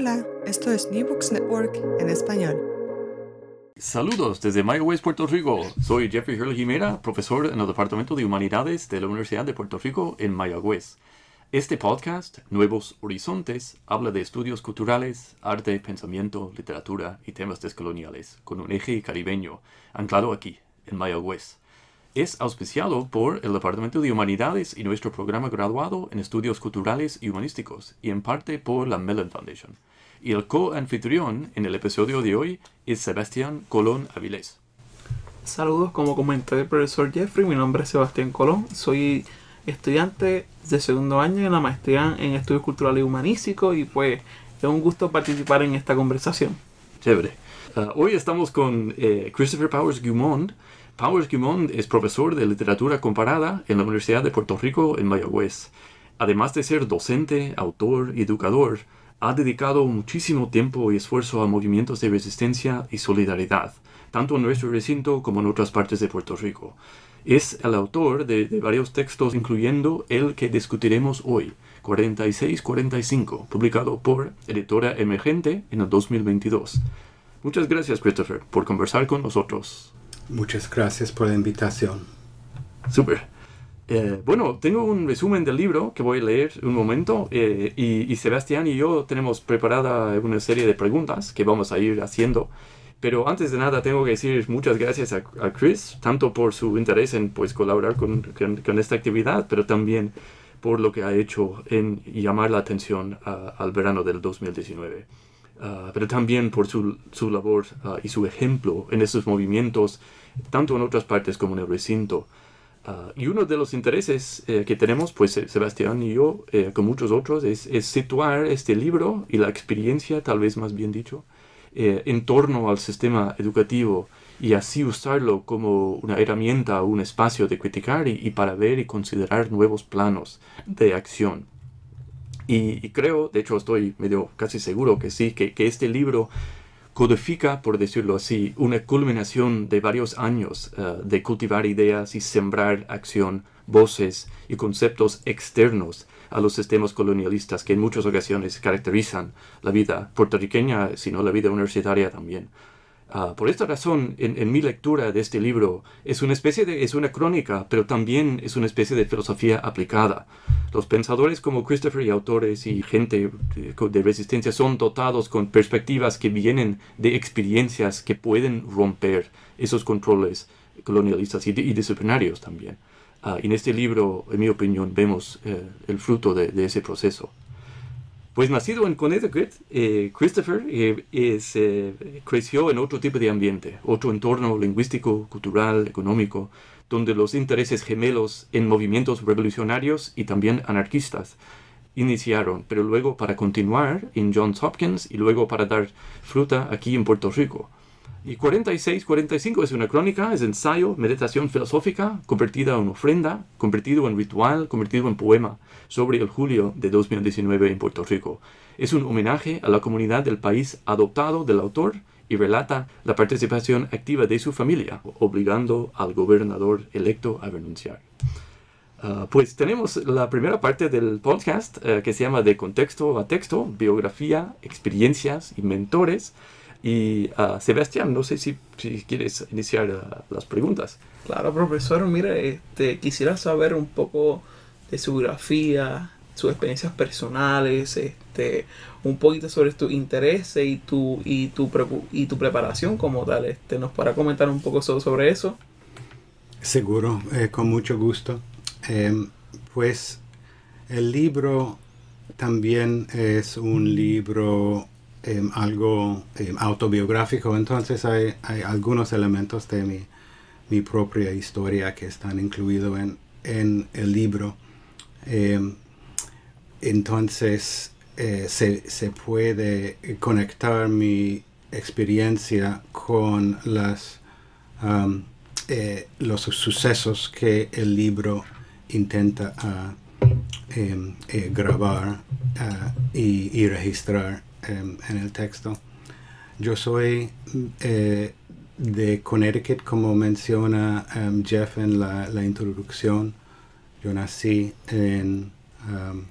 Hola, esto es New Books Network en español. Saludos desde Mayagüez, Puerto Rico. Soy Jeffrey Hurley Jimena, profesor en el Departamento de Humanidades de la Universidad de Puerto Rico en Mayagüez. Este podcast, Nuevos Horizontes, habla de estudios culturales, arte, pensamiento, literatura y temas descoloniales, con un eje caribeño, anclado aquí, en Mayagüez. Es auspiciado por el Departamento de Humanidades y nuestro programa graduado en Estudios Culturales y Humanísticos, y en parte por la Mellon Foundation. Y el co-anfitrión en el episodio de hoy es Sebastián Colón Avilés. Saludos, como comentó el profesor Jeffrey, mi nombre es Sebastián Colón, soy estudiante de segundo año en la maestría en Estudios Culturales y Humanísticos y pues es un gusto participar en esta conversación. Chévere. Uh, hoy estamos con eh, Christopher Powers Gumond, Powers Guimond es profesor de literatura comparada en la Universidad de Puerto Rico en Mayagüez. Además de ser docente, autor y educador, ha dedicado muchísimo tiempo y esfuerzo a movimientos de resistencia y solidaridad, tanto en nuestro recinto como en otras partes de Puerto Rico. Es el autor de, de varios textos, incluyendo el que discutiremos hoy, 4645, publicado por Editora Emergente en el 2022. Muchas gracias, Christopher, por conversar con nosotros. Muchas gracias por la invitación. Súper. Eh, bueno, tengo un resumen del libro que voy a leer un momento eh, y, Sebastián y yo tenemos preparada una serie de preguntas que vamos a ir haciendo. Pero antes de nada tengo que decir muchas gracias a, Chris, tanto por su interés en pues, colaborar con, con, esta actividad, pero también por lo que ha hecho en llamar la atención al verano del 2019. Ah, pero también por su, su labor ah, y su ejemplo en estos movimientos, tanto en otras partes como en el recinto. Ah, y uno de los intereses eh, que tenemos, pues eh, Sebastián y yo, eh, con muchos otros, es, situar este libro y la experiencia, tal vez más bien dicho, en torno al sistema educativo y así usarlo como una herramienta, un espacio de criticar y para ver y considerar nuevos planos de acción. Y, creo, de hecho estoy medio casi seguro que sí, que, este libro codifica, por decirlo así, una culminación de varios años eh, de cultivar ideas y sembrar acción, voces y conceptos externos a los sistemas colonialistas que en muchas ocasiones caracterizan la vida puertorriqueña, sino la vida universitaria también. Ah, por esta razón, en, mi lectura de este libro, es una especie de, es una crónica, pero también es una especie de filosofía aplicada. Los pensadores como Christopher y autores y gente de, resistencia son dotados con perspectivas que vienen de experiencias que pueden romper esos controles colonialistas y, disciplinarios también. Ah, en este libro, en mi opinión, vemos eh, el fruto de ese proceso. Pues nacido en Connecticut, eh, Christopher eh, eh, creció en otro tipo de ambiente, otro entorno lingüístico, cultural, económico, donde los intereses gemelos en movimientos revolucionarios y también anarquistas iniciaron, pero luego para continuar en Johns Hopkins y luego para dar fruta aquí en Puerto Rico. Y 46, 45 es una crónica, es ensayo, meditación filosófica, convertida en ofrenda, convertido en ritual, convertido en poema, sobre el julio de 2019 en Puerto Rico. Es un homenaje a la comunidad del país adoptado del autor y relata la participación activa de su familia, obligando al gobernador electo a renunciar. Ah, pues tenemos la primera parte del podcast eh, que se llama De contexto a texto, biografía, experiencias y mentores. Y uh, Sebastián, no sé si, si quieres iniciar uh, las preguntas. Claro, profesor, mire, este, quisiera saber un poco de su biografía, sus experiencias personales, este, un poquito sobre tus intereses y tu, y tu, y tu preparación como tal. Este, ¿Nos para comentar un poco sobre eso? Seguro, eh, con mucho gusto. Em, pues el libro también es un libro Em, algo em, autobiográfico, entonces hay, algunos elementos de mi, propia historia que están incluidos en, el libro. Em, entonces eh, se, se, puede conectar mi experiencia con eh, los sucesos que el libro intenta ah, eh, grabar ah, y registrar en el texto. Yo soy eh, de Connecticut, como menciona um, Jeff en la, introducción. Yo nací en um,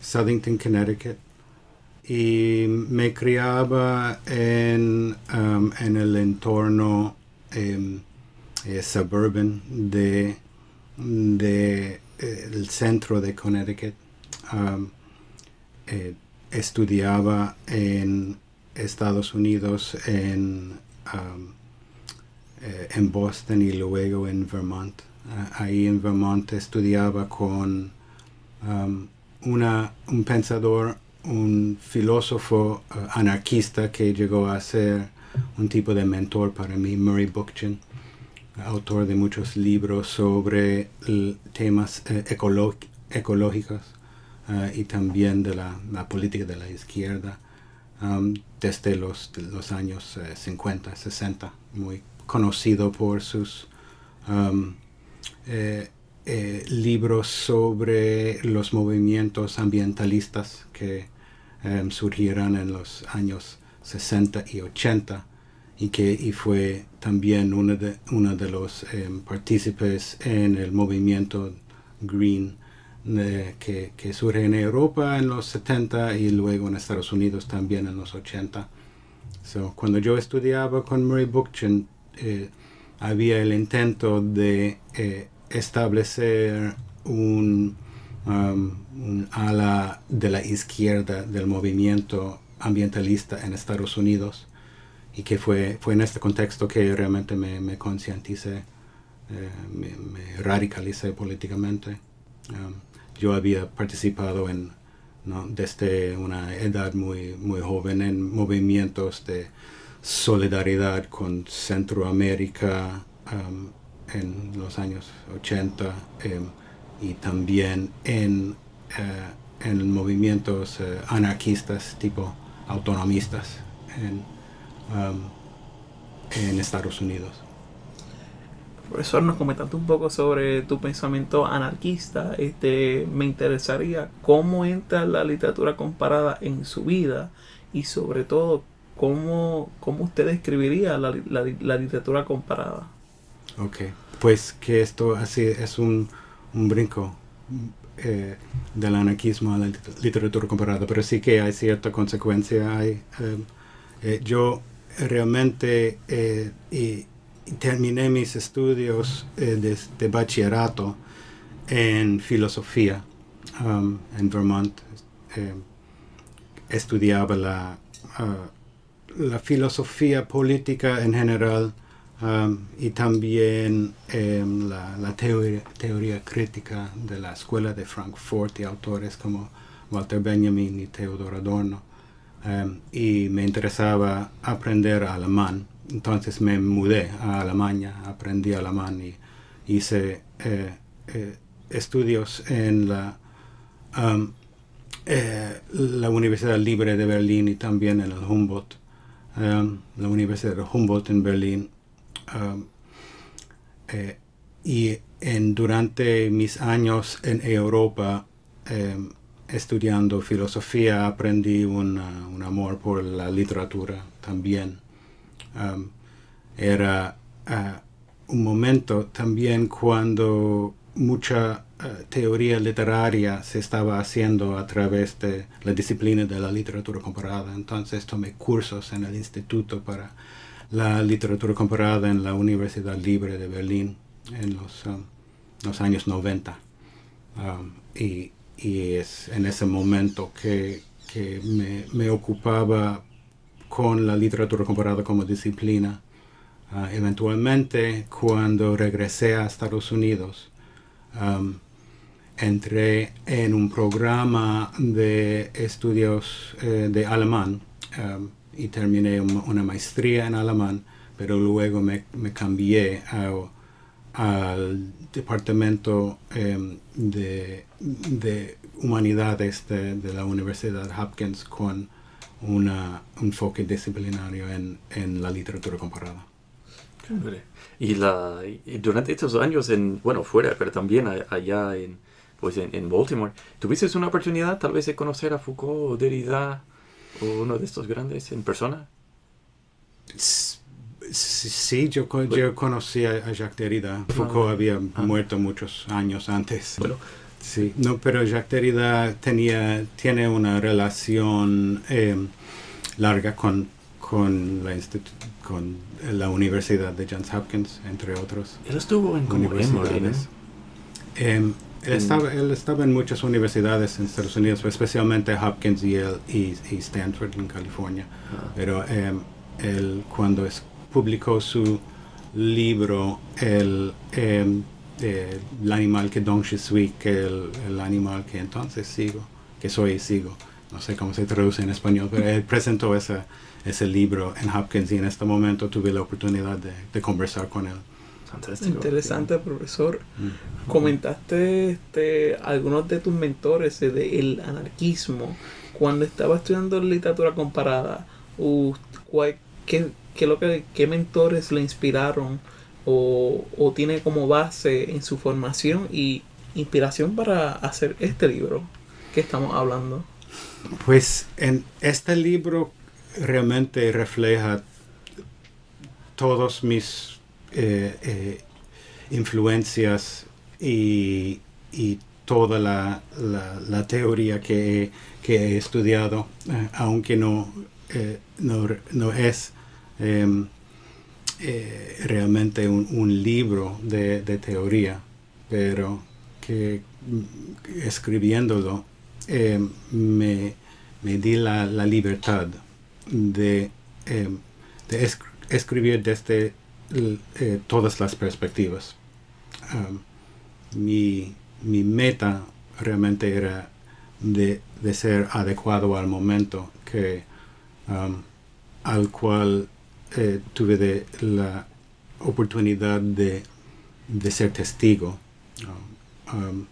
Southington, Connecticut y me criaba en, um, en el entorno em, eh, suburban de, de eh, el centro de Connecticut. Eh, estudiaba en Estados Unidos, en, um, eh, en Boston y luego en Vermont. Ah, ahí en Vermont estudiaba con um, una, un pensador, un filósofo uh, anarquista que llegó a ser un tipo de mentor para mí, Murray Bookchin, autor de muchos libros sobre temas eh, ecológicos uh, y también de la, política de la izquierda desde los, años uh, 50, 60, muy conocido por sus eh, eh, libros sobre los movimientos ambientalistas que um, surgieron en los años 60 y 80 y que y fue también uno de, uno de los um, partícipes en el movimiento Green de, que, que, surge en Europa en los 70 y luego en Estados Unidos también en los 80. So, cuando yo estudiaba con Murray Bookchin, eh, había el intento de eh, establecer un, um, un, ala de la izquierda del movimiento ambientalista en Estados Unidos y que fue, fue en este contexto que realmente me, me concienticé, eh, me, me, radicalicé políticamente. Um, yo había participado en, desde una edad muy, muy joven en movimientos de solidaridad con Centroamérica, um, en los años 80 eh, y también en, eh, en movimientos eh, anarquistas tipo autonomistas en, um, en Estados Unidos. Profesor, nos comentaste un poco sobre tu pensamiento anarquista. Este, me interesaría cómo entra la literatura comparada en su vida y sobre todo cómo, cómo usted describiría la, la, literatura comparada. Ok, pues que esto así es un, un brinco eh, del anarquismo a la literatura comparada, pero sí que hay cierta consecuencia. Hay, eh, eh, yo realmente y terminé mis estudios de, de, bachillerato en filosofía um, en Vermont. estudiaba la, uh, la filosofía política en general Um, y también um, la, teoría, crítica de la escuela de Frankfurt y autores como Walter Benjamin y Theodor Adorno. Um, y me interesaba aprender alemán. Entonces me mudé a Alemania, aprendí alemán y hice eh, eh, estudios en la, eh, la Universidad Libre de Berlín y también en el Humboldt, la Universidad de Humboldt en Berlín Um, eh, y en, durante mis años en Europa eh, estudiando filosofía aprendí un amor por la literatura también. Era uh, un momento también cuando mucha uh, teoría literaria se estaba haciendo a través de la disciplina de la literatura comparada. Entonces tomé cursos en el instituto para la literatura comparada en la Universidad Libre de Berlín en los, um, años 90. Um, y, es en ese momento que, me, ocupaba con la literatura comparada como disciplina. Uh, eventualmente, cuando regresé a Estados Unidos, entré en un programa de estudios eh, de alemán y terminé una maestría en alemán, pero luego me, cambié al departamento de, de, humanidades de, de, la Universidad Hopkins con un enfoque disciplinario en, en, la literatura comparada. Y, la, y durante estos años, en, bueno, fuera, pero también allá en, pues en, en Baltimore, ¿tuviste una oportunidad tal vez de conocer a Foucault o Derrida? uno de estos grandes en persona? Sí, yo, yo conocí a Jacques Derrida. Foucault había ah. muerto muchos años antes. Bueno, Sí, no, pero Jacques Derrida tenía, tiene una relación eh, larga con, con, la con la Universidad de Johns Hopkins, entre otros. Él estuvo en universidades. Em, él, estaba, él estaba en muchas universidades en Estados Unidos, especialmente Hopkins y, y, Stanford en California. Ah. Pero em, él, cuando es, publicó su libro, el, em, eh, el animal que Don Shui, que el, el animal que entonces sigo, que soy y sigo, no sé cómo se traduce en español, pero él presentó ese, ese libro en Hopkins y en este momento tuve la oportunidad de, de conversar con él. Fantástico. Interesante, profesor. Mm. Comentaste este, algunos de tus mentores del anarquismo. Cuando estaba estudiando literatura comparada, ¿qué, qué, lo que, ¿qué mentores le inspiraron o, o tiene como base en su formación y inspiración para hacer este libro que estamos hablando? Pues en este libro realmente refleja todos mis eh, eh, influencias y, toda la, la, teoría que, he estudiado, eh, aunque no, no, es em, realmente un, libro de, teoría, pero que mm, escribiéndolo em, me, di la, libertad de, em, de escribir desde eh, todas las perspectivas. Um, mi, meta realmente era de, ser adecuado al momento que al cual eh, tuve de la oportunidad de, ser testigo um,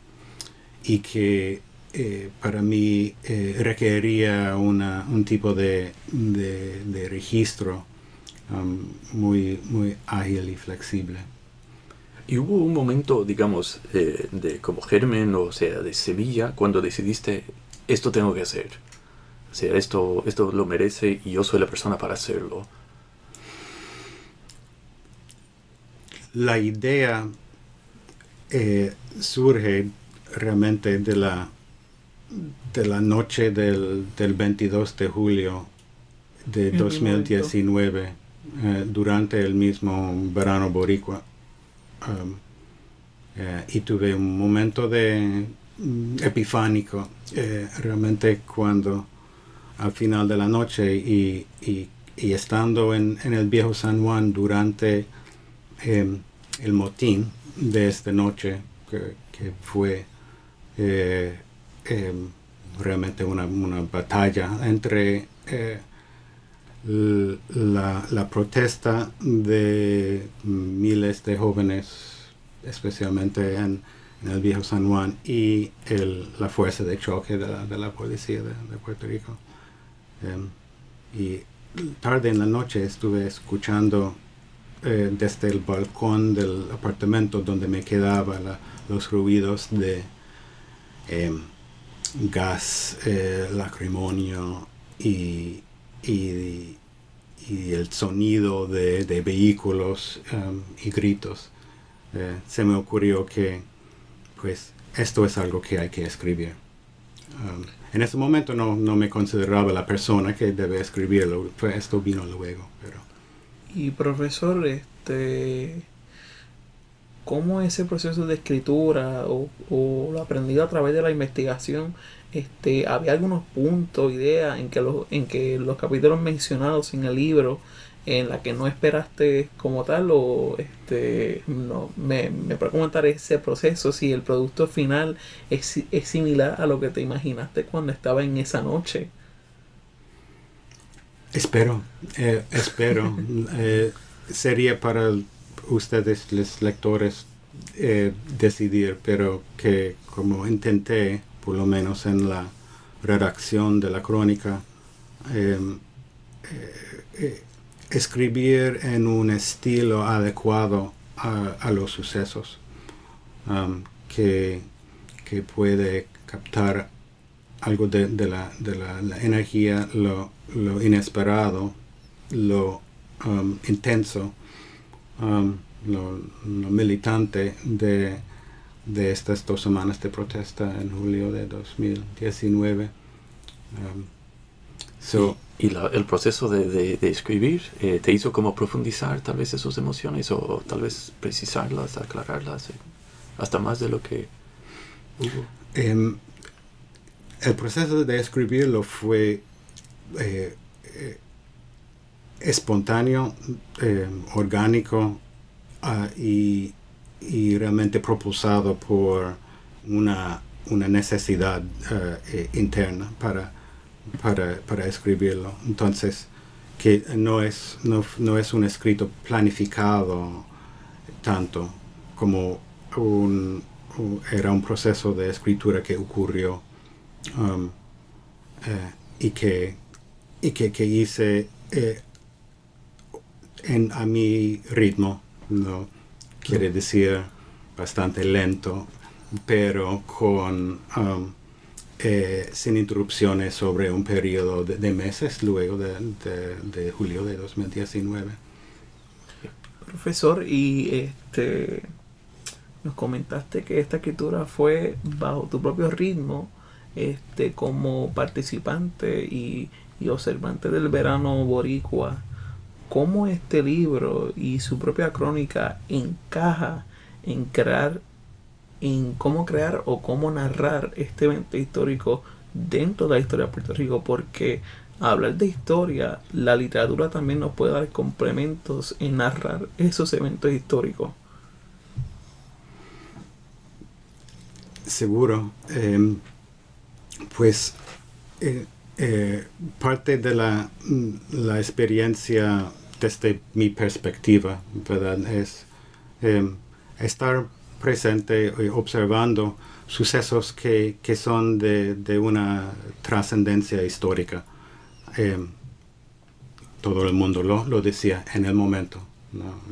y que eh, para mí requería un tipo de, de registro Um, muy, muy ágil y flexible. ¿Y hubo un momento, digamos, de como germen, o sea, de Sevilla, cuando decidiste, esto tengo que hacer? O sea, esto, esto lo merece y yo soy la persona para hacerlo. La idea eh, surge realmente de la, de la noche del, del 22 de julio de 2019 eh, durante el mismo verano boricua. Um, eh, y tuve un momento de mm, epifánico realmente cuando al final de la noche y, estando en, el viejo San Juan durante em, el motín de esta noche que, fue em, realmente una, una, batalla entre la, protesta de miles de jóvenes, especialmente en, el viejo San Juan, y la fuerza de choque de la, policía de, Puerto Rico. Em, y tarde en la noche estuve escuchando eh, desde el balcón del apartamento donde me quedaba los ruidos de em, gas eh, lacrimonio y el sonido de, vehículos um, y gritos, eh, se me ocurrió que pues esto es algo que hay que escribir. Um, en ese momento no, me consideraba la persona que debe escribirlo, esto vino luego. Pero. Y profesor, este, ¿cómo ese proceso de escritura o, o lo aprendido a través de la investigación este, había algunos puntos, ideas en que los, en que los capítulos mencionados en el libro, en la que no esperaste como tal, o este, no, me, me puede comentar ese proceso, si el producto final es, similar a lo que te imaginaste cuando estaba en esa noche. Espero, eh, espero. Eh, sería para ustedes, los lectores, eh, decidir, pero que como intenté por lo menos en la redacción de la crónica, em, escribir en un estilo adecuado a, los sucesos, que, puede captar algo de, la, energía, lo, inesperado, lo intenso, lo, militante de de estas dos semanas de protesta en julio de 2019. Um, so, ¿Y, la, el proceso de, de, de escribir eh, te hizo como profundizar tal vez esas emociones o tal vez precisarlas, aclararlas, eh, hasta más de lo que hubo? em, el proceso de escribirlo fue eh, eh, espontáneo, eh, orgánico ah, y, y realmente propulsado por una, una necesidad eh, interna para, para, para escribirlo. Entonces, que no es, no, no es un escrito planificado tanto como un, era un proceso de escritura que ocurrió um, y que, y que, que hice eh, en, a mi ritmo, ¿no? quiere decir bastante lento, pero con um, eh, sin interrupciones sobre un periodo de, meses luego de, de- de julio de 2019. Profesor, y este nos comentaste que esta escritura fue bajo tu propio ritmo, este, como participante y, y observante del verano boricua. ¿Cómo este libro y su propia crónica encaja en crear, en cómo crear o cómo narrar este evento histórico dentro de la historia de Puerto Rico? Porque hablar de historia, la literatura también nos puede dar complementos en narrar esos eventos históricos. Seguro. em, pues eh, eh, parte de la, la experiencia desde mi perspectiva. Es em, estar presente y observando sucesos que, que son de, de una trascendencia histórica. Em, todo el mundo lo, lo decía en el momento,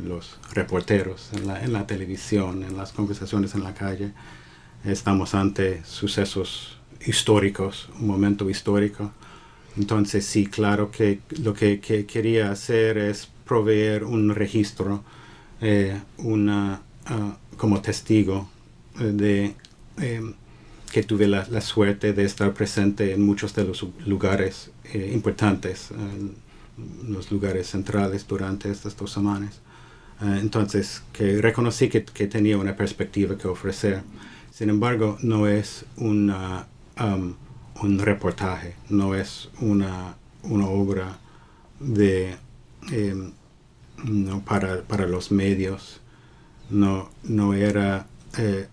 los reporteros en la, en la televisión, en las conversaciones en la calle estamos ante sucesos históricos, un momento histórico. Entonces sí, claro que lo que, que quería hacer es proveer un registro, eh, una, ah, como testigo eh, de eh, que tuve la, suerte de estar presente en muchos de los lugares eh, importantes, los lugares centrales durante estas dos semanas. Entonces, que reconocí que, que tenía una perspectiva que ofrecer. Sin embargo, no es una, um, un reportaje, no es una, una obra de, em, no, para, para los medios, no, no era eh,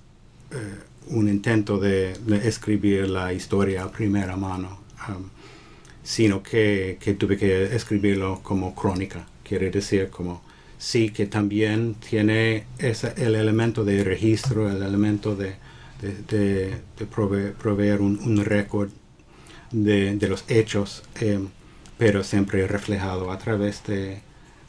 eh, un intento de, escribir la historia a primera mano, um, sino que, que tuve que escribirlo como crónica, quiere decir como sí que también tiene ese, el elemento de registro, el elemento de, de, de, de prove, proveer un, un récord de, de, los hechos, eh, pero siempre reflejado a través de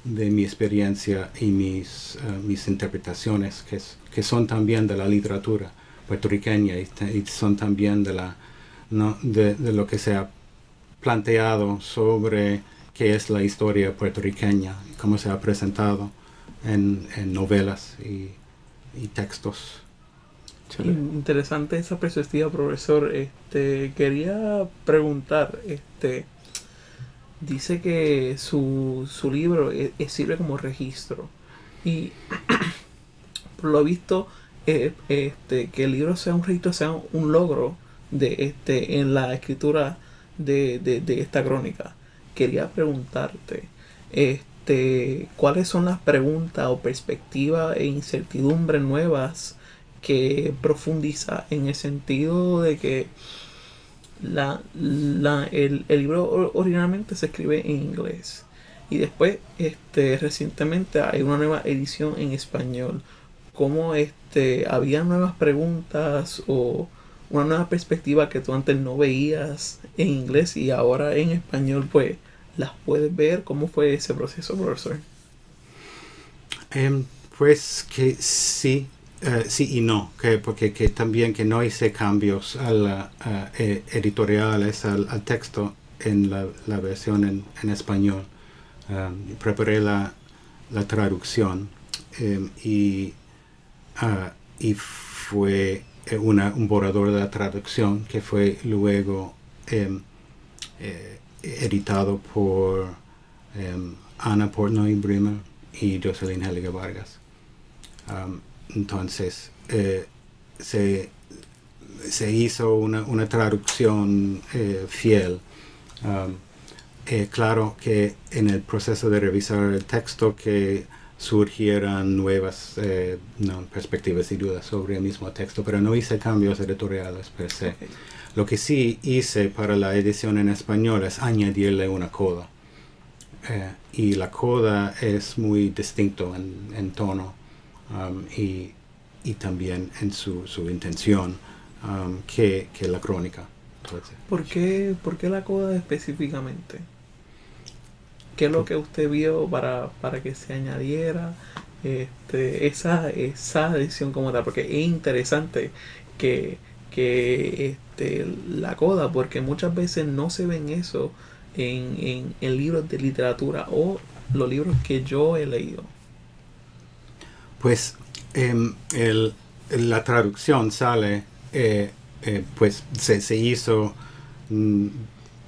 mi experiencia y mis, uh, mis interpretaciones, que, es, que, son también de la literatura puertorriqueña y, y son también de, la, ¿no? de, de lo que se ha planteado sobre qué es la historia puertorriqueña, cómo se ha presentado en, en novelas y, y textos. Interesante esa perspectiva, profesor. Este quería preguntar, este dice que su, su libro es, es sirve como registro y por lo visto eh, este que el libro sea un registro sea un logro de este en la escritura de, de, de esta crónica. Quería preguntarte, este, ¿cuáles son las preguntas o perspectivas e incertidumbres nuevas que profundiza en el sentido de que la, la, el, el, libro originalmente se escribe en inglés. Y después este recientemente hay una nueva edición en español. Como este había nuevas preguntas o una nueva perspectiva que tú antes no veías en inglés y ahora en español pues las puedes ver. Cómo fue ese proceso profesor um, pues que sí Uh, sí y no, que, porque que también que no hice cambios a la, uh, eh, editoriales al, texto en la, versión en, español. Preparé la, la traducción um, y, uh, y fue eh, una, un borrador de la traducción que fue luego em, eh, editado por em, Ana Portnoy Bremer y Jocelyn Helga Vargas. Entonces, eh, se, se, hizo una, una traducción fiel. Um, claro que en el proceso de revisar el texto que surgieran nuevas eh, perspectivas y dudas sobre el mismo texto, pero no hice cambios editoriales per se. Lo que sí hice para la edición en español es añadirle una coda. Eh, y la coda es muy distinto en, tono um, y, también en su, intención um, que, la crónica. ¿Por qué, ¿Por qué la coda específicamente? qué es lo que usted vio para, para que se añadiera este, esa, esa edición como tal, porque es interesante que, que este, la coda, porque muchas veces no se ven eso en, en, libros de literatura o los libros que yo he leído. Pues em, la traducción sale, eh, eh, pues se, hizo mm,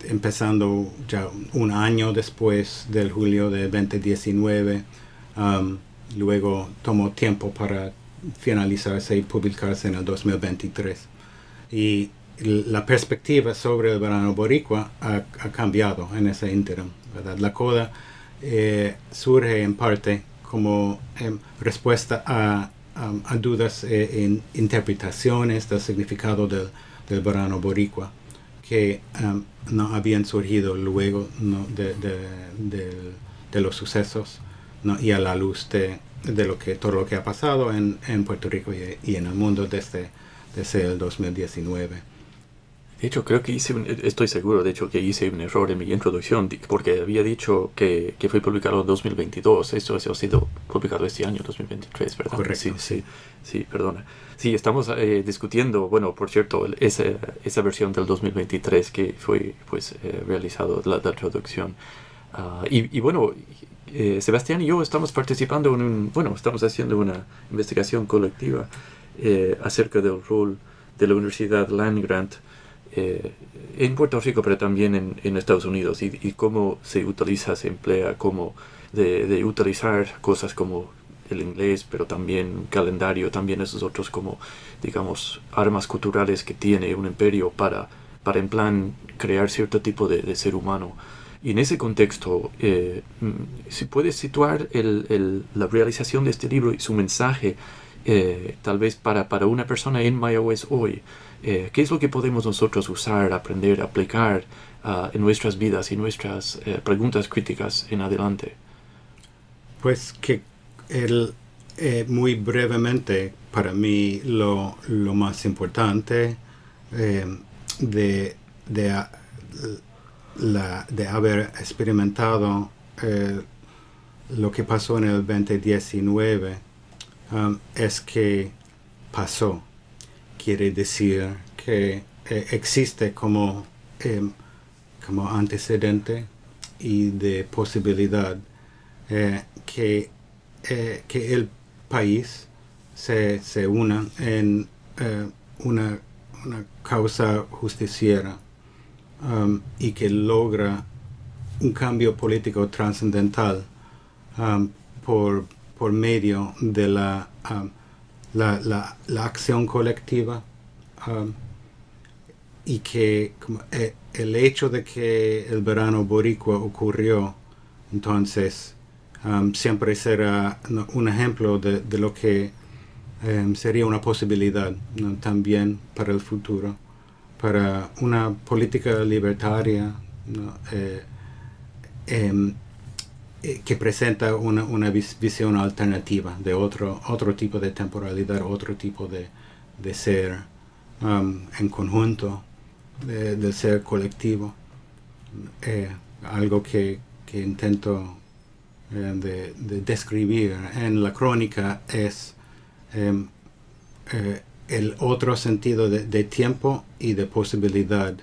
empezando ya un año después del julio de 2019. Um, luego tomó tiempo para finalizarse y publicarse en el 2023. Y la perspectiva sobre el verano boricua ha, cambiado en ese interim. La coda eh, surge en parte como em, respuesta a, dudas e interpretaciones del significado del, del verano boricua que um, no habían surgido luego de, los sucesos y a la luz de, lo que todo lo que ha pasado en, Puerto Rico y, en el mundo desde, desde el 2019. De hecho, creo que hice, estoy seguro, de hecho, que hice un error en mi introducción, porque había dicho que, fue publicado en 2022. Esto ha sido publicado este año, 2023, ¿verdad? Correcto. Sí, sí, sí, perdona. Sí, estamos eh, discutiendo, bueno, por cierto, esa, esa versión del 2023 que fue, pues, eh, realizado, la, traducción. Ah, y, bueno, eh, Sebastián y yo estamos participando en un, bueno, estamos haciendo una investigación colectiva acerca del rol de la Universidad Land Grant eh, en Puerto Rico, pero también en, Estados Unidos, y, cómo se utiliza, se emplea, cómo de, utilizar cosas como el inglés, pero también calendario, también esos otros como, digamos, armas culturales que tiene un imperio para, para en plan crear cierto tipo de, ser humano. Y en ese contexto, eh, mm, si puedes situar la realización de este libro y su mensaje, eh, tal vez para, para una persona en MyOS hoy, eh, qué es lo que podemos nosotros usar, aprender, aplicar ah, en nuestras vidas y nuestras eh, preguntas críticas en adelante. Pues que el, eh, muy brevemente para mí lo, más importante de, la, de, haber experimentado lo que pasó en el 2019 um, es que pasó quiere decir que eh, existe como, em, como antecedente y de posibilidad eh, que, eh, que, el país se, se una en una, una, causa justiciera um, y que logra un cambio político trascendental um, por, por medio de la um, la, la, la acción colectiva um, y que eh, el hecho de que el verano boricua ocurrió, entonces um, siempre será un ejemplo de, de lo que um, sería una posibilidad también para el futuro, para una política libertaria. Eh, em, que presenta una, una, visión alternativa de otro, otro tipo de temporalidad, otro tipo de, de ser um, en conjunto, del ser colectivo. Eh, algo que, que intento eh, de, describir en la crónica es em, el otro sentido de, de, tiempo y de posibilidad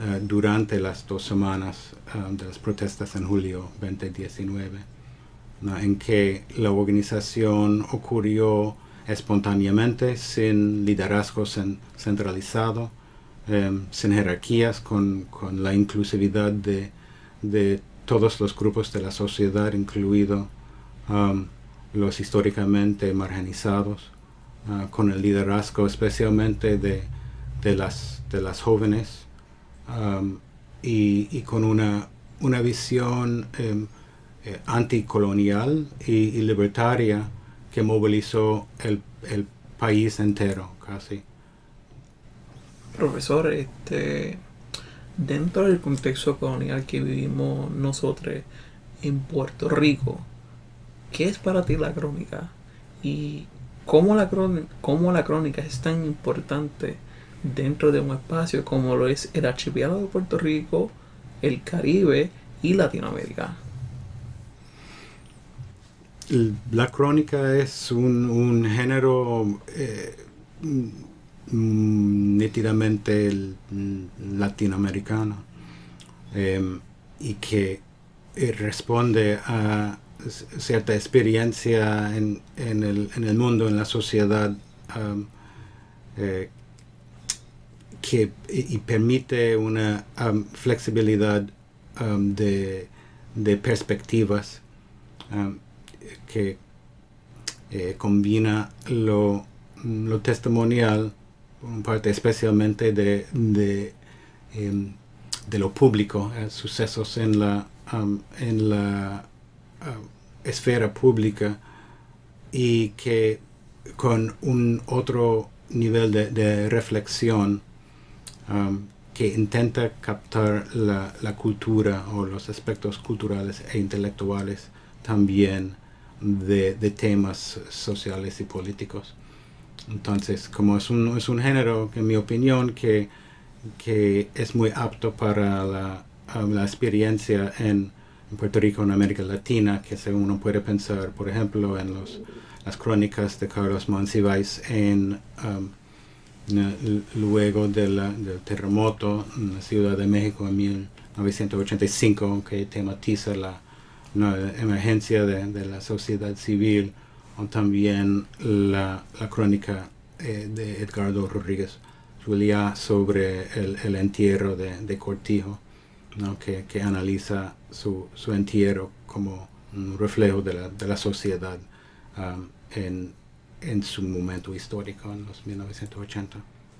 eh, durante las dos semanas eh, de las protestas en julio 2019, en que la organización ocurrió espontáneamente, sin liderazgo centralizado, em, sin jerarquías, con, la inclusividad de, todos los grupos de la sociedad, incluido um, los históricamente marginalizados, uh, con el liderazgo especialmente de, las, de las jóvenes y, con una, una visión em, eh, anticolonial y, libertaria que movilizó el, país entero casi. Profesor, este, dentro del contexto colonial que vivimos nosotros en Puerto Rico, ¿qué es para ti la crónica? ¿Y cómo la, cómo la crónica es tan importante dentro de un espacio como lo es el archipiélago de Puerto Rico, el Caribe y Latinoamérica? La crónica es un, género eh, nítidamente latinoamericano em, y que eh, responde a cierta experiencia en, el, mundo, en la sociedad, eh, que y permite una flexibilidad de, de, perspectivas que eh, combina lo, lo, testimonial, parte especialmente de, de, em, lo público, eh, sucesos en la, en la esfera pública y que con un otro nivel de, reflexión que intenta captar la, la, cultura o los aspectos culturales e intelectuales también de, temas sociales y políticos. Entonces, como es un, es un género, en mi opinión, que, que es muy apto para la, la experiencia en, Puerto Rico, en América Latina, que según uno puede pensar, por ejemplo, en los, las crónicas de Carlos Monsiváis en um, luego del terremoto en la Ciudad de México en 1985, que tematiza la, emergencia de, la sociedad civil, o también la, crónica eh, de Edgardo Rodríguez Juliá sobre el, entierro de, Cortijo, que, analiza su, entierro como un reflejo de la, sociedad um, en, en su momento histórico en los 1980.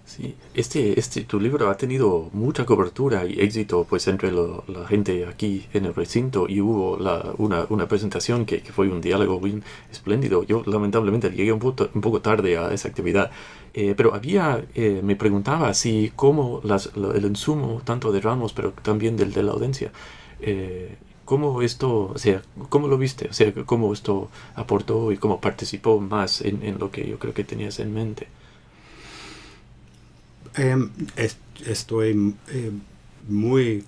Sí, este, este, tu libro ha tenido mucha cobertura y éxito pues entre la gente aquí en el recinto y hubo la, una, una, presentación que, que, fue un diálogo bien espléndido. Yo lamentablemente llegué un, poco, un poco tarde a esa actividad, eh, pero había, eh, me preguntaba si cómo las, el insumo tanto de Ramos pero también del de la audiencia, eh, cómo esto, o sea, cómo lo viste, o sea, cómo esto aportó y cómo participó más en, en lo que yo creo que tenías en mente. Em, estoy em, muy,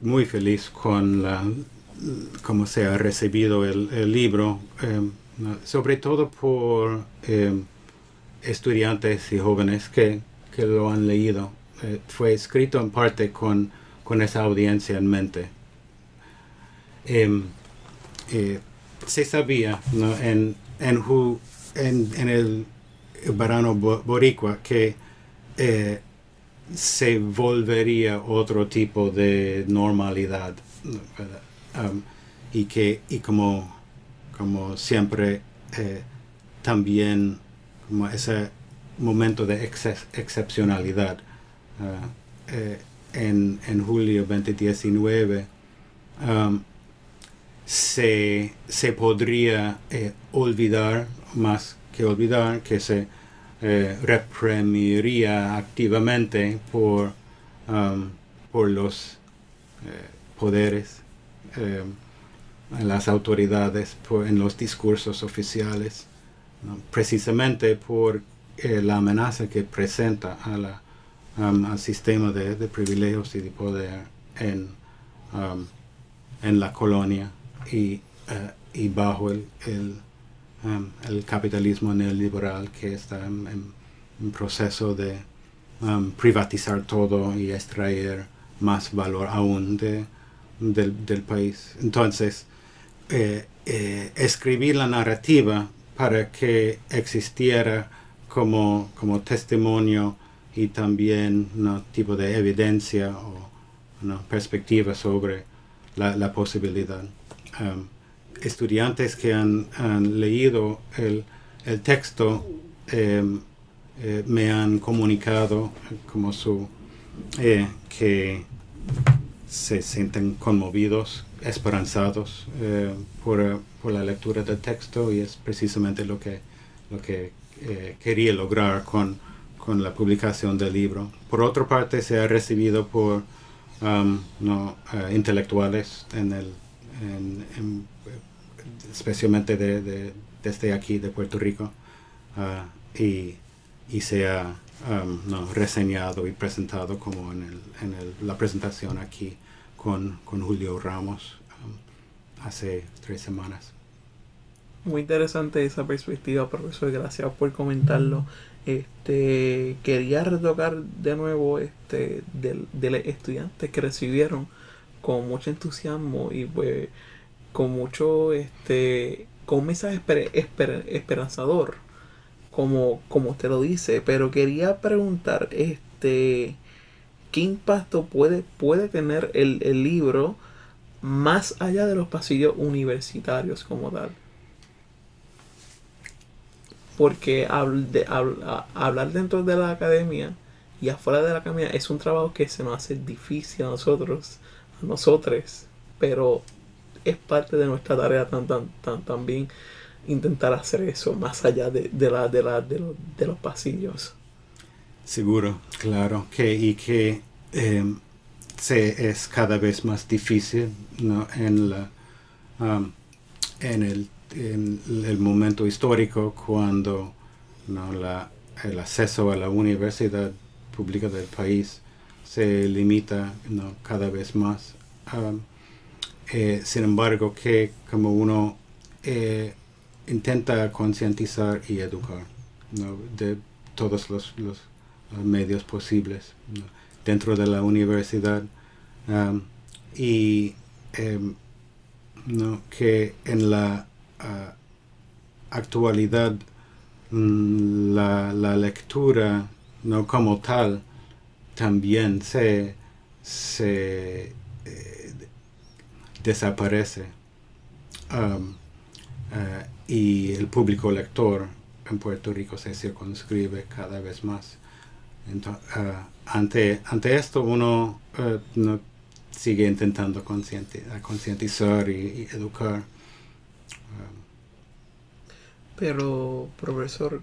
muy feliz con la, cómo se ha recibido el, libro, em, sobre todo por estudiantes y jóvenes que, lo han leído. Eh, fue escrito en parte con, con esa audiencia en mente. Eh, se sabía en, en, el verano boricua que eh, se volvería otro tipo de normalidad y que y como como siempre eh, también como ese momento de excepcionalidad en, en, julio 2019 um, se, se podría eh, olvidar más que olvidar que se eh, reprimiría activamente por, um, por los eh, poderes, las autoridades, en los discursos oficiales, precisamente por la amenaza que presenta um, al sistema de, privilegios y de poder en, um, en la colonia y, y bajo el Um, el capitalismo neoliberal que está en, proceso de privatizar todo y extraer más valor aún de, del, país. Entonces, eh, eh, escribir la narrativa para que existiera como, como testimonio y también un tipo de evidencia o una perspectiva sobre la, posibilidad. Um, estudiantes que han, leído el, texto em, eh, me han comunicado como su eh, que se sienten conmovidos, esperanzados eh, por, por, la lectura del texto y es precisamente lo que, lo que quería lograr con, con la publicación del libro. Por otra parte, se ha recibido por um, no, intelectuales en el, especialmente de, desde aquí, de Puerto Rico, uh, y, y, se ha um, reseñado y presentado como en, el, en la presentación aquí con, con Julio Ramos um, hace tres semanas. Muy interesante esa perspectiva, profesor. Gracias por comentarlo. Este quería retocar de nuevo este de, de los estudiantes que recibieron con mucho entusiasmo y pues con mucho este con un mensaje esperanzador como como usted lo dice. Pero quería preguntar este qué impacto puede puede tener el, el libro más allá de los pasillos universitarios como tal porque hablar dentro de la academia y afuera de la academia es un trabajo que se nos hace difícil a nosotros, a nosotros, pero es parte de nuestra tarea tan, tan, tan, también intentar hacer eso más allá de, la, de, la, de, los pasillos. Seguro, claro, que y que em, se, es cada vez más difícil ¿no? en, la, um, en el en el momento histórico cuando ¿no? la, el acceso a la universidad pública del país se limita cada vez más. Eh, sin embargo, que como uno eh, intenta concientizar y educar de todos los, medios posibles dentro de la universidad. Y em, que en la actualidad mm, la, la, lectura no como tal también se, se eh, desaparece um, uh, y el público lector en Puerto Rico se circunscribe cada vez más. Uh, ante, ante esto uno uh, sigue intentando concientizar y, y educar. Pero, profesor,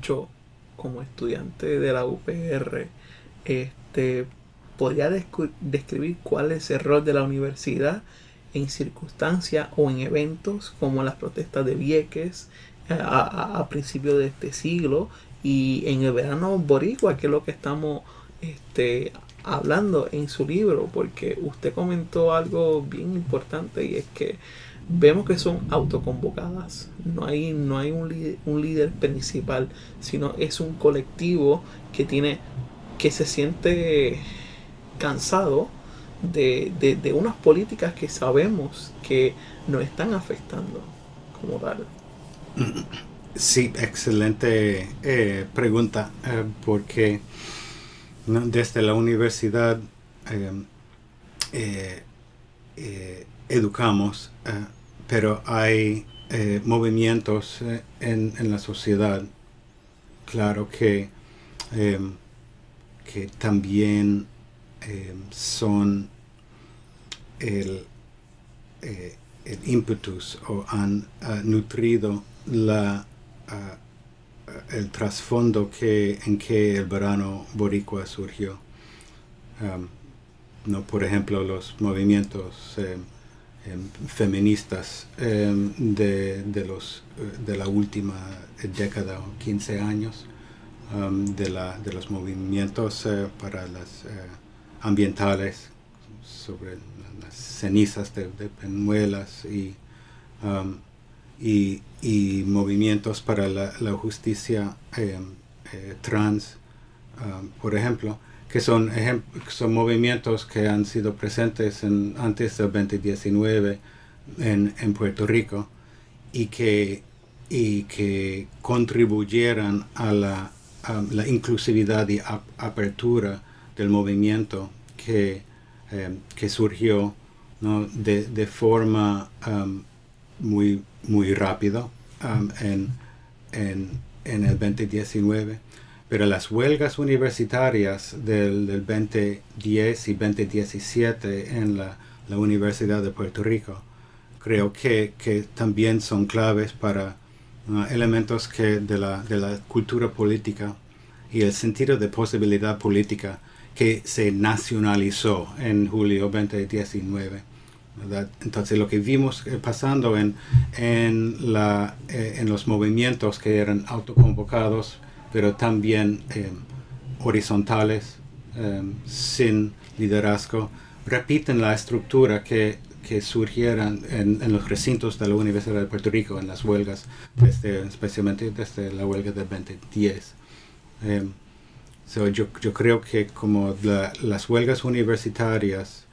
yo, como estudiante de la UPR, este, podría describir cuál es el rol de la universidad en circunstancias o en eventos como las protestas de Vieques eh, a, principios de este siglo y en el verano boricua, que es lo que estamos este, hablando en su libro, porque usted comentó algo bien importante y es que vemos que son autoconvocadas. No hay, no hay un, un líder principal, sino es un colectivo que tiene que se siente cansado de, de, unas políticas que sabemos que nos están afectando como tal. Sí, excelente eh, pregunta, eh, porque desde la universidad eh, educamos pero hay movimientos eh, en, la sociedad, claro que, que también em, son el, eh, el impetus o han nutrido la, el trasfondo en que el verano boricua surgió. Em, no, por ejemplo, los movimientos Em, feministas em, de, de, los, eh, de la última década o 15 años, em, de, la, de los movimientos eh, para las eh, ambientales sobre las cenizas de, de penuelas y, y, y, movimientos para la, la justicia trans, por ejemplo que son, son movimientos que han sido presentes en, antes del 2019 en, en Puerto Rico y que y que contribuyeran a la, la inclusividad y apertura del movimiento que, em, que surgió de, de, forma muy, muy rápida en, en, en, el 2019. Pero las huelgas universitarias del, del 2010 y 2017 en la, la Universidad de Puerto Rico creo que, que también son claves para uh, elementos que de la, de la cultura política y el sentido de posibilidad política que se nacionalizó en julio 2019. Entonces lo que vimos eh, pasando en, en, la, eh, en los movimientos que eran autoconvocados, pero también em, horizontales, em, sin liderazgo, repiten la estructura que, que surgieran en, los recintos de la Universidad de Puerto Rico, en las huelgas, desde, especialmente desde la huelga de 2010. Um, so yo, creo que como la, las huelgas universitarias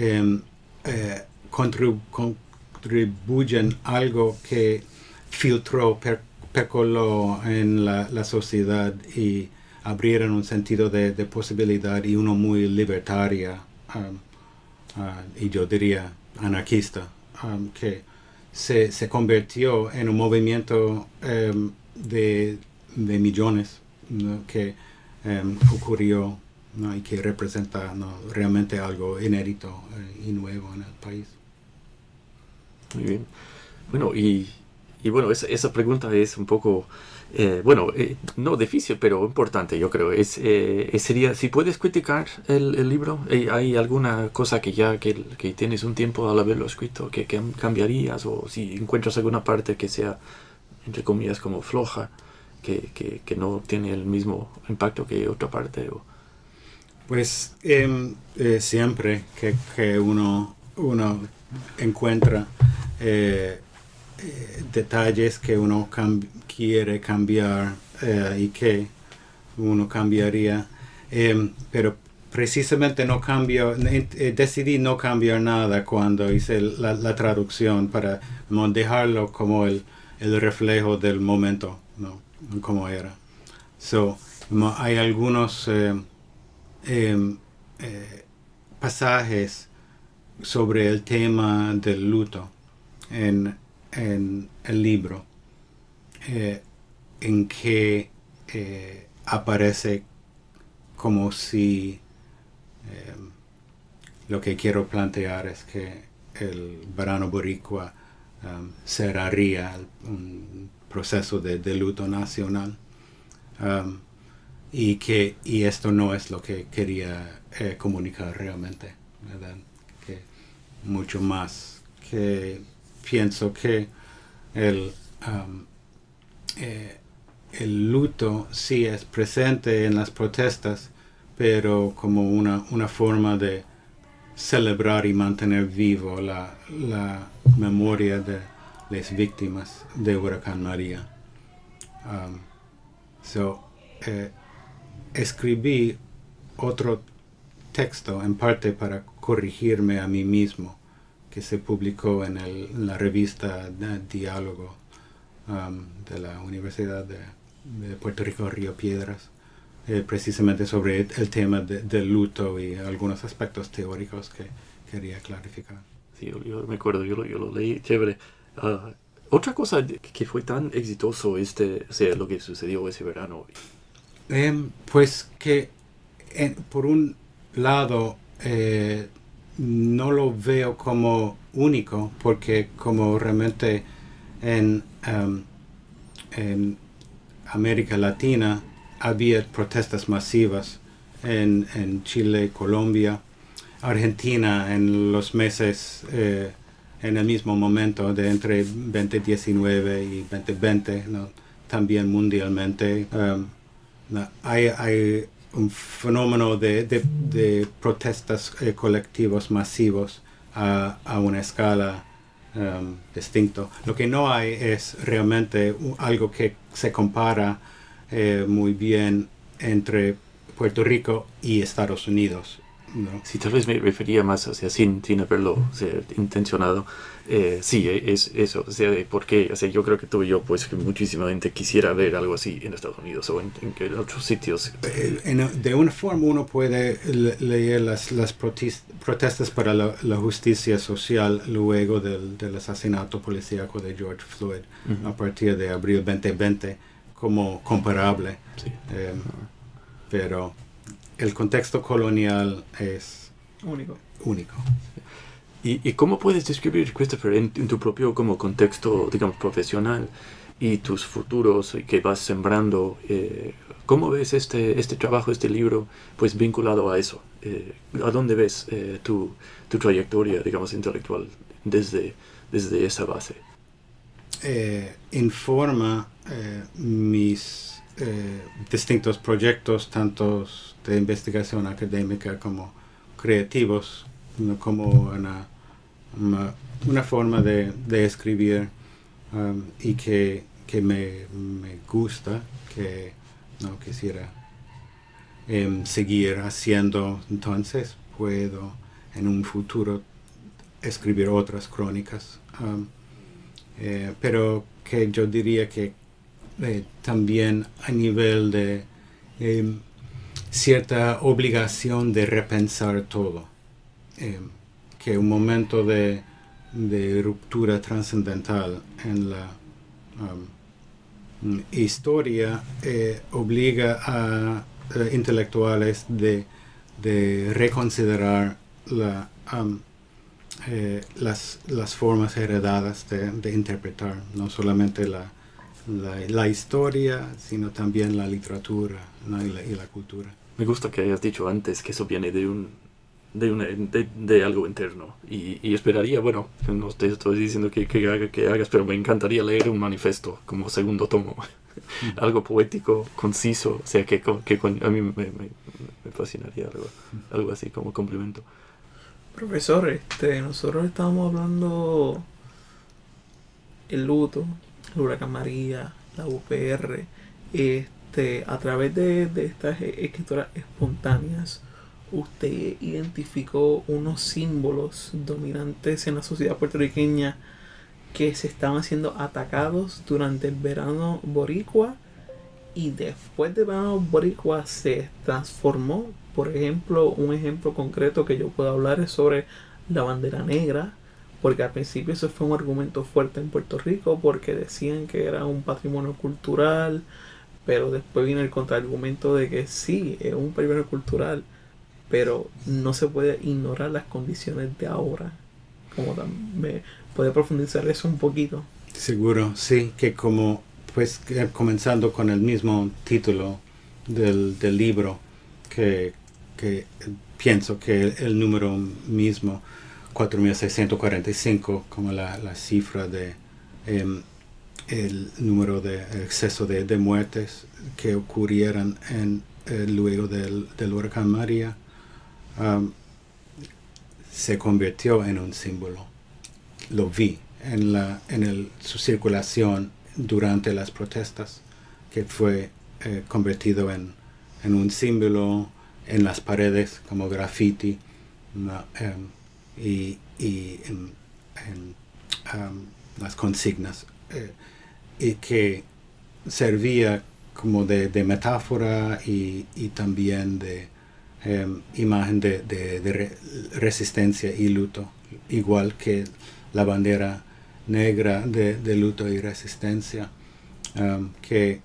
um, eh, contribuyen algo que filtró, per, percoló en la, sociedad y abrieron un sentido de, de posibilidad y uno muy libertaria uh, y yo diría anarquista um, que se, se, convirtió en un movimiento um, de, de, millones que um, ocurrió y que representa realmente algo inédito eh, y nuevo en el país. Muy bien. Bueno, y, y bueno, esa, esa, pregunta es un poco, eh, bueno, eh, no difícil, pero importante, yo creo. Es, eh, sería, si puedes criticar el, el libro, ¿hay alguna cosa que ya que, que, tienes un tiempo al haberlo escrito que, que, cambiarías o si encuentras alguna parte que sea, entre comillas, como floja, que, que no tiene el mismo impacto que otra parte? O... Pues em, siempre que, que uno, uno encuentra eh, eh, detalles que uno quiere cambiar eh, y que uno cambiaría. Em, pero precisamente no cambio, decidí no cambiar nada cuando hice la, traducción para dejarlo como el, el, reflejo del momento, ¿no? como era. So, hay algunos em, pasajes sobre el tema del luto en, en el libro, eh, en que eh, aparece como si eh, lo que quiero plantear es que el verano boricua um, cerraría un proceso de, de luto nacional um, y que y esto no es lo que quería comunicar realmente ¿verdad? mucho más que pienso que el, um, eh, el luto sí es presente en las protestas, pero como una, una forma de celebrar y mantener vivo la, la memoria de las víctimas de Huracán María. Um, so, eh, escribí otro texto en parte para corregirme a mí mismo, que se publicó en, el, la revista Diálogo um, de la Universidad de, Puerto Rico Río Piedras, eh, precisamente sobre el tema del luto y algunos aspectos teóricos que quería clarificar. Sí, yo, me acuerdo, yo, lo leí, chévere. Ah, otra cosa que fue tan exitoso este, o sea, lo que sucedió ese verano. Em, pues que por un lado eh, no lo veo como único porque como realmente en, um, América Latina había protestas masivas en, Chile, Colombia, Argentina en los meses, eh, en el mismo momento de entre 2019 y 2020, también mundialmente. Hay, hay un fenómeno de, de, protestas eh, colectivos masivos a, a una escala um, distinta. Lo que no hay es realmente algo que se compara eh, muy bien entre Puerto Rico y Estados Unidos. ¿No? Sí, tal vez me refería más, o sea, sin, sin haberlo o sea, intencionado. Eh, sí, es eso, o sea, porque o sea, yo creo que tú y yo, pues, que muchísima gente quisiera ver algo así en Estados Unidos o en, en otros sitios. Eh, de una forma uno puede le- leer las, las protestas para la, la justicia social luego del, del asesinato policíaco de George Floyd Ujú. a partir de abril 2020 como comparable. Sí. Eh, pero el contexto colonial es Único. único. ¿Y, y cómo puedes describir, Christopher, en, en tu propio como contexto, digamos, profesional y tus futuros que vas sembrando? eh, ¿Cómo ves este, este trabajo, este libro, pues vinculado a eso? Eh, ¿A dónde ves eh, tu, tu trayectoria, digamos, intelectual desde, desde esa base? eh, informa eh, mis eh, distintos proyectos, tantos de investigación académica como creativos, como una, una, una forma de, de escribir um, y que, que me, me gusta, que no quisiera em, seguir haciendo, entonces puedo en un futuro escribir otras crónicas. um, eh, pero que yo diría que eh, también a nivel de em, cierta obligación de repensar todo, Em, que un momento de, de ruptura trascendental en la historia eh, obliga a eh, intelectuales de, de reconsiderar la, eh, las, las formas heredadas de, interpretar, no solamente la, la, historia, sino también la literatura y, la, y la cultura. Me gusta que hayas dicho antes que eso viene de un de, una- de, de algo interno. Y, y esperaría, bueno, no te estoy diciendo que, que, haga- que hagas, pero me encantaría leer un manifiesto como segundo tomo, algo poético, conciso, o sea, que, con- que con- a mí me, me- me fascinaría algo, algo así como complemento. Profesor, este, nosotros estábamos hablando el luto, el huracán María, la UPR, este, a través de, de estas e- escrituras espontáneas, usted identificó unos símbolos dominantes en la sociedad puertorriqueña que se estaban siendo atacados durante el verano boricua y después del verano boricua se transformó. Por ejemplo, un ejemplo concreto que yo puedo hablar es sobre la bandera negra, porque al principio eso fue un argumento fuerte en Puerto Rico porque decían que era un patrimonio cultural, pero después vino el contraargumento de que sí, es un patrimonio cultural, pero no se puede ignorar las condiciones de ahora. Como también puede profundizar eso un poquito. Seguro, sí, que como, pues, comenzando con el mismo título del, del libro, que, que pienso que el, el número mismo, 4.645, como la, la cifra de em, el número de exceso de, muertes que ocurrieran en, eh, luego del, del huracán María, am, se convirtió en un símbolo lo vi en, la, en el- su circulación durante las protestas, que fue eh, convertido en, en un símbolo en las paredes como graffiti. Em, y, y en, am, las consignas, eh, y que servía como de, metáfora y, y también de em, imagen de, de- de re- resistencia y luto, igual que la bandera negra de, luto y resistencia, um, que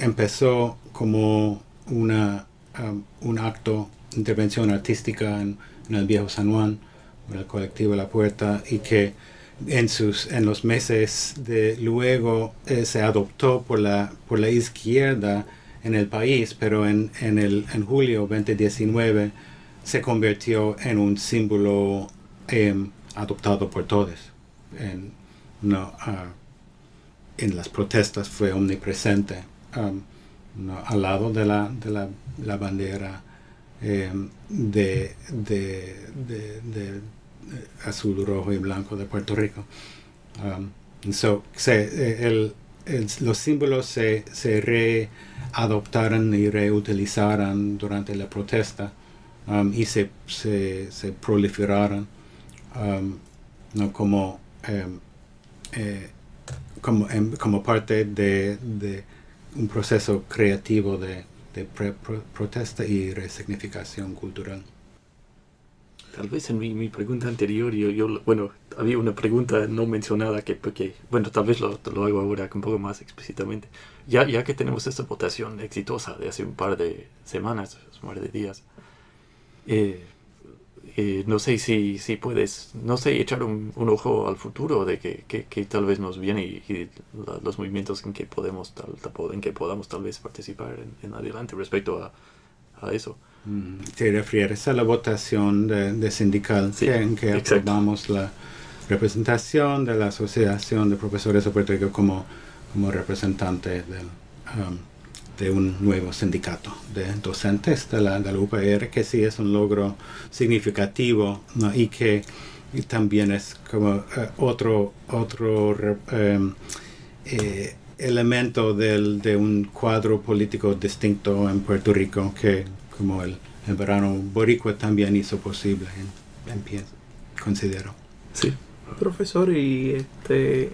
empezó como una, um, un acto intervención artística en, en el viejo San Juan, en el colectivo La Puerta, y que en, sus, en los meses de luego eh, se adoptó por la, por la izquierda en el país, pero en, en, el, en julio 2019 se convirtió en un símbolo em, adoptado por todos. En, no, ah, en las protestas fue omnipresente, al lado de la, de la, la bandera em, de, de, azul, rojo y blanco de Puerto Rico. Um, eh, los símbolos se, se readoptaron y reutilizaron durante la protesta um, y se, proliferaron um, ¿no? como, em, eh, em, como parte de, un proceso creativo de, de protesta y resignificación cultural. Tal vez en mi, mi pregunta anterior, yo, yo, bueno, había una pregunta no mencionada que, porque, bueno, tal vez lo, lo hago ahora un poco más explícitamente. Ya, ya que tenemos esta votación exitosa de hace un par de semanas, un par de días, eh, eh, no sé si, si puedes, no sé, echar un, un ojo al futuro de que, que, que tal vez nos viene y, y la- los movimientos en que podemos, tal- en que podamos tal vez participar en, en adelante respecto a, a eso. Mm, Te refieres a la votación de, de sindical Sí, que, en que aprobamos la representación de la Asociación de Profesores de Puerto Rico como, como representante del, um, de un nuevo sindicato de docentes de la, de la UPR, que sí es un logro significativo ¿no? y que y también es como eh, otro, otro eh, elemento del, de un cuadro político distinto en Puerto Rico que como el, el verano boricua también hizo posible, en, en pie- considero. Sí. Profesor, y este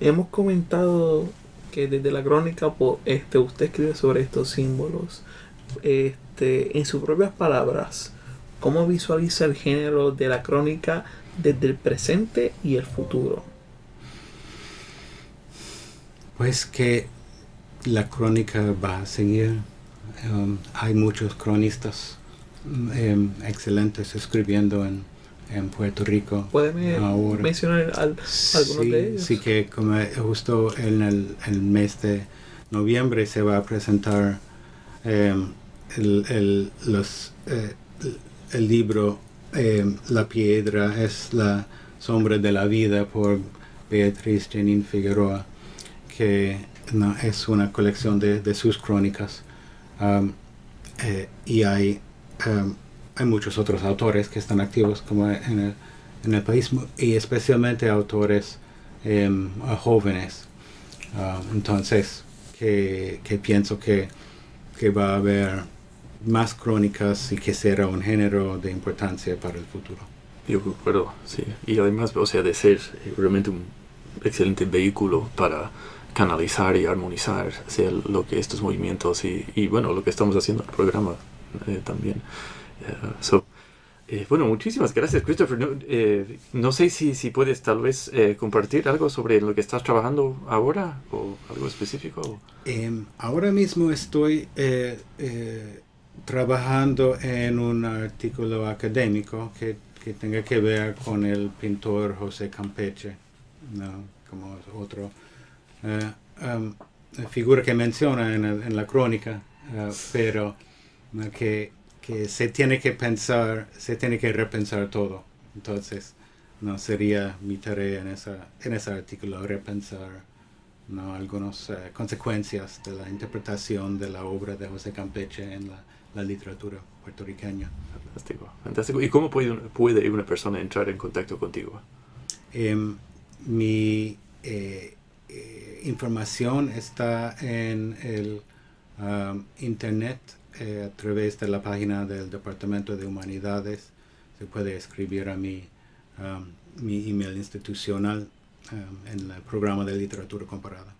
hemos comentado que desde la crónica este usted escribe sobre estos símbolos. Este, en sus propias palabras, ¿cómo visualiza el género de la crónica desde el presente y el futuro? Pues que la crónica va a seguir. Um, hay muchos cronistas mm, em, excelentes escribiendo en, en Puerto Rico. ¿Puede ahora. mencionar al- algunos sí, de ellos? Sí, que como justo en el, el mes de noviembre se va a presentar em, el, el- los, eh, el- libro em, La piedra es la sombra de la vida por Beatriz Janine Figueroa, que no, es una colección de, de sus crónicas. Am, eh, y hay, em, hay muchos otros autores que están activos como en el, en el país y especialmente autores em, jóvenes. Ah, entonces, que, que pienso que, que va a haber más crónicas y que será un género de importancia para el futuro. Yo concuerdo, sí. Y además, o sea, de ser realmente un excelente vehículo para canalizar y armonizar sea, lo que estos movimientos y, y, bueno, lo que estamos haciendo en el programa eh, también. Eh, so, eh, bueno, muchísimas gracias, Christopher. No, eh, no sé si, si puedes tal vez eh, compartir algo sobre lo que estás trabajando ahora o algo específico. Em, ahora mismo estoy eh, trabajando en un artículo académico que, que tenga que ver con el pintor José Campeche, ¿no? como otro um, figura que menciona en, el- en la crónica, eh, pero ¿no? que, que se tiene que pensar, se tiene que repensar todo. Entonces, no sería mi tarea en, esa, en ese artículo repensar ¿no? algunas eh, consecuencias de la interpretación de la obra de José Campeche en la, la literatura puertorriqueña. Fantástico, fantástico. ¿Y cómo puede, puede una persona entrar en contacto contigo? Em, mi eh, eh, información está en el um, internet eh, a través de la página del Departamento de Humanidades. Se puede escribir a mi, um, mi email institucional um, en el programa de literatura comparada.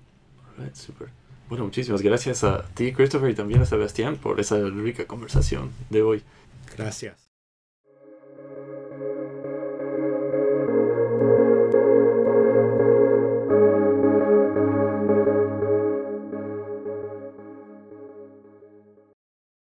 Alright, super. Bueno, muchísimas gracias a ti, Christopher, y también a Sebastián por esa rica conversación de hoy. Gracias.